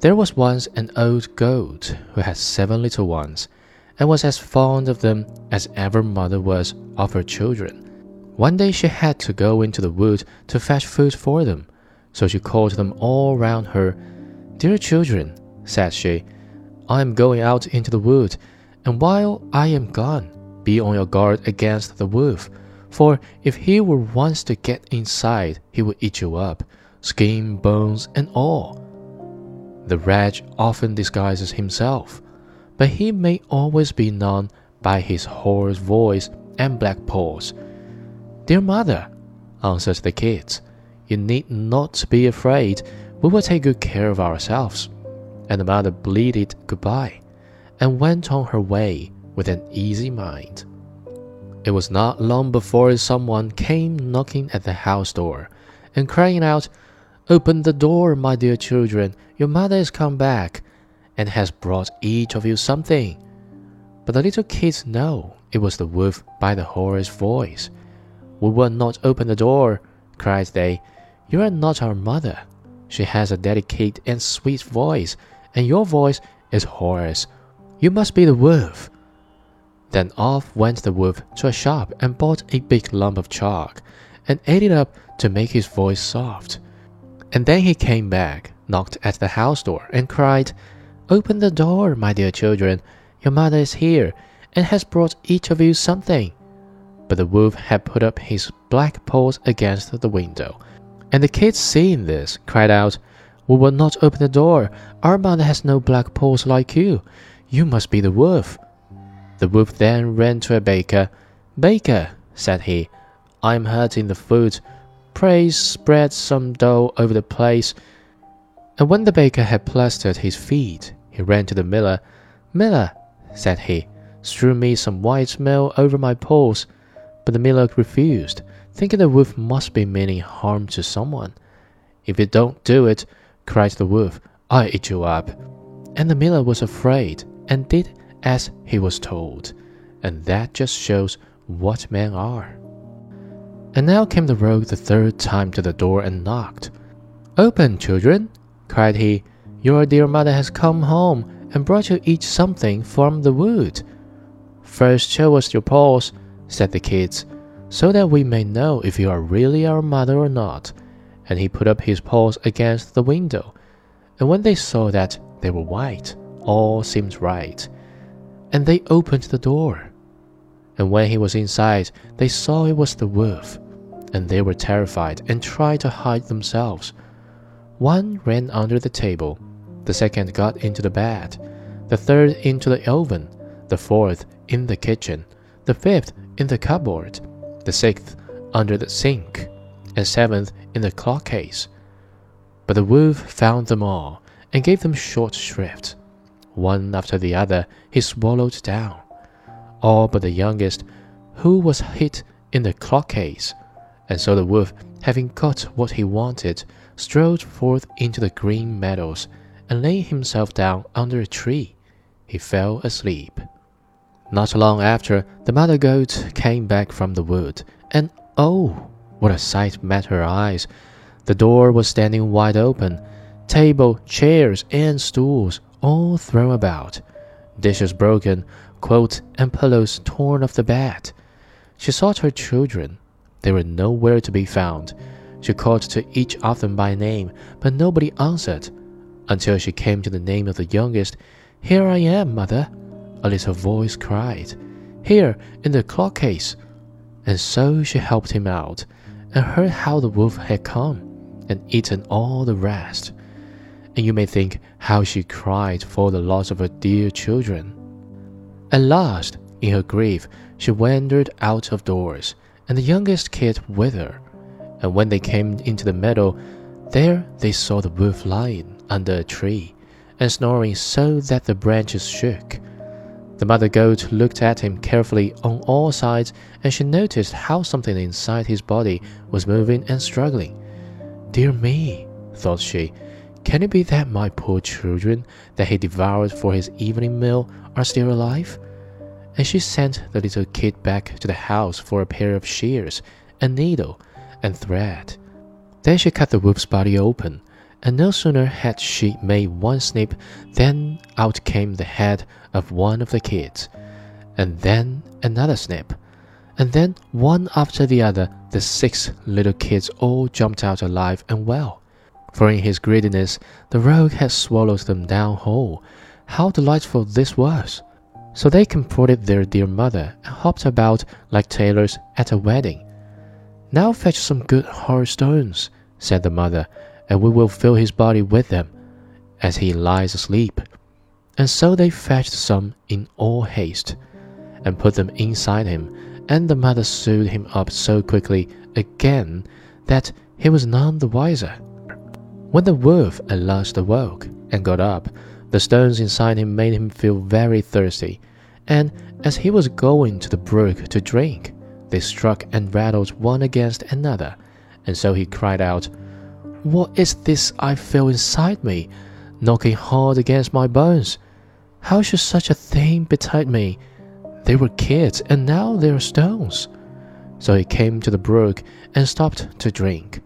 There was once an old goat who had seven little ones, and was as fond of them as ever mother was of her children. One day she had to go into the wood to fetch food for them, so she called them all round her. Dear children, said she, I am going out into the wood, and while I am gone, be on your guard against the wolf, for if he were once to get inside, he would eat you up, skin, bones, and all. The wretch often disguises himself, but he may always be known by his hoarse voice and black paws. Dear mother, answered the kids, you need not be afraid. We will take good care of ourselves. And the mother bleated goodbye and went on her way with an easy mind. It was not long before someone came knocking at the house door and crying out, Open the door, my dear children. Your mother has come back and has brought each of you something. But the little kids know it was the wolf by the hoarse voice. We will not open the door, cried they. You are not our mother. She has a delicate and sweet voice, and your voice is hoarse. You must be the wolf. Then off went the wolf to a shop and bought a big lump of chalk, and ate it up to make his voice soft. And then he came back, knocked at the house door, and cried, Open the door, my dear children. Your mother is here, and has brought each of you something. But the wolf had put up his black paws against the window, and the kids, seeing this, cried out, We will not open the door. Our mother has no black paws like you. You must be the wolf. The wolf then ran to a baker. Baker, said he, I am hurting the foot Pray spread some dough over the place. And when the baker had plastered his feet, he ran to the miller. Miller, said he, strew me some white meal over my paws. But the miller refused, thinking the wolf must be meaning harm to someone. If you don't do it, cried the wolf, I'll eat you up. And the miller was afraid and did as he was told. And that just shows what men are. And now came the rogue the third time to the door and knocked. Open, children, cried he. Your dear mother has come home and brought you each something from the wood. First show us your paws, said the kids, so that we may know if you are really our mother or not. And he put up his paws against the window. And when they saw that they were white, all seemed right. And they opened the door and when he was inside, they saw it was the wolf, and they were terrified and tried to hide themselves. One ran under the table, the second got into the bed, the third into the oven, the fourth in the kitchen, the fifth in the cupboard, the sixth under the sink, and seventh in the clock case. But the wolf found them all and gave them short shrift. One after the other he swallowed down all but the youngest, who was hit in the clock case. And so the wolf, having got what he wanted, strode forth into the green meadows, and laying himself down under a tree, he fell asleep. Not long after, the mother goat came back from the wood, and oh, what a sight met her eyes! The door was standing wide open, table, chairs, and stools all thrown about, dishes broken, quilts and pillows torn off the bed. She sought her children. They were nowhere to be found. She called to each of them by name, but nobody answered, until she came to the name of the youngest. Here I am, mother, a little voice cried. Here, in the clock case. And so she helped him out, and heard how the wolf had come, and eaten all the rest. And you may think how she cried for the loss of her dear children. At last, in her grief, she wandered out of doors, and the youngest kid with her. And when they came into the meadow, there they saw the wolf lying under a tree, and snoring so that the branches shook. The mother goat looked at him carefully on all sides, and she noticed how something inside his body was moving and struggling. Dear me, thought she, can it be that my poor children that he devoured for his evening meal are still alive? And she sent the little kid back to the house for a pair of shears, a needle, and thread. Then she cut the wolf's body open and no sooner had she made one snip than out came the head of one of the kids, and then another snip, and then one after the other the six little kids all jumped out alive and well. For in his greediness the rogue had swallowed them down whole. How delightful this was! So they comforted their dear mother and hopped about like tailors at a wedding. Now fetch some good hard stones, said the mother, and we will fill his body with them, as he lies asleep. And so they fetched some in all haste, and put them inside him, and the mother sewed him up so quickly again that he was none the wiser. When the wolf at last awoke and got up, the stones inside him made him feel very thirsty, and as he was going to the brook to drink, they struck and rattled one against another, and so he cried out, What is this I feel inside me, knocking hard against my bones? How should such a thing betide me? They were kids, and now they are stones. So he came to the brook and stopped to drink,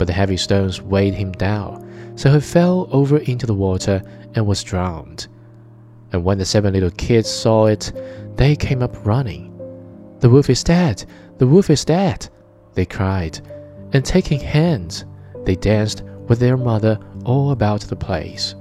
but the heavy stones weighed him down, so he fell over into the water and was drowned. And when the seven little kids saw it, they came up running. The wolf is dead! The wolf is dead! they cried, and taking hands, they danced with their mother all about the place.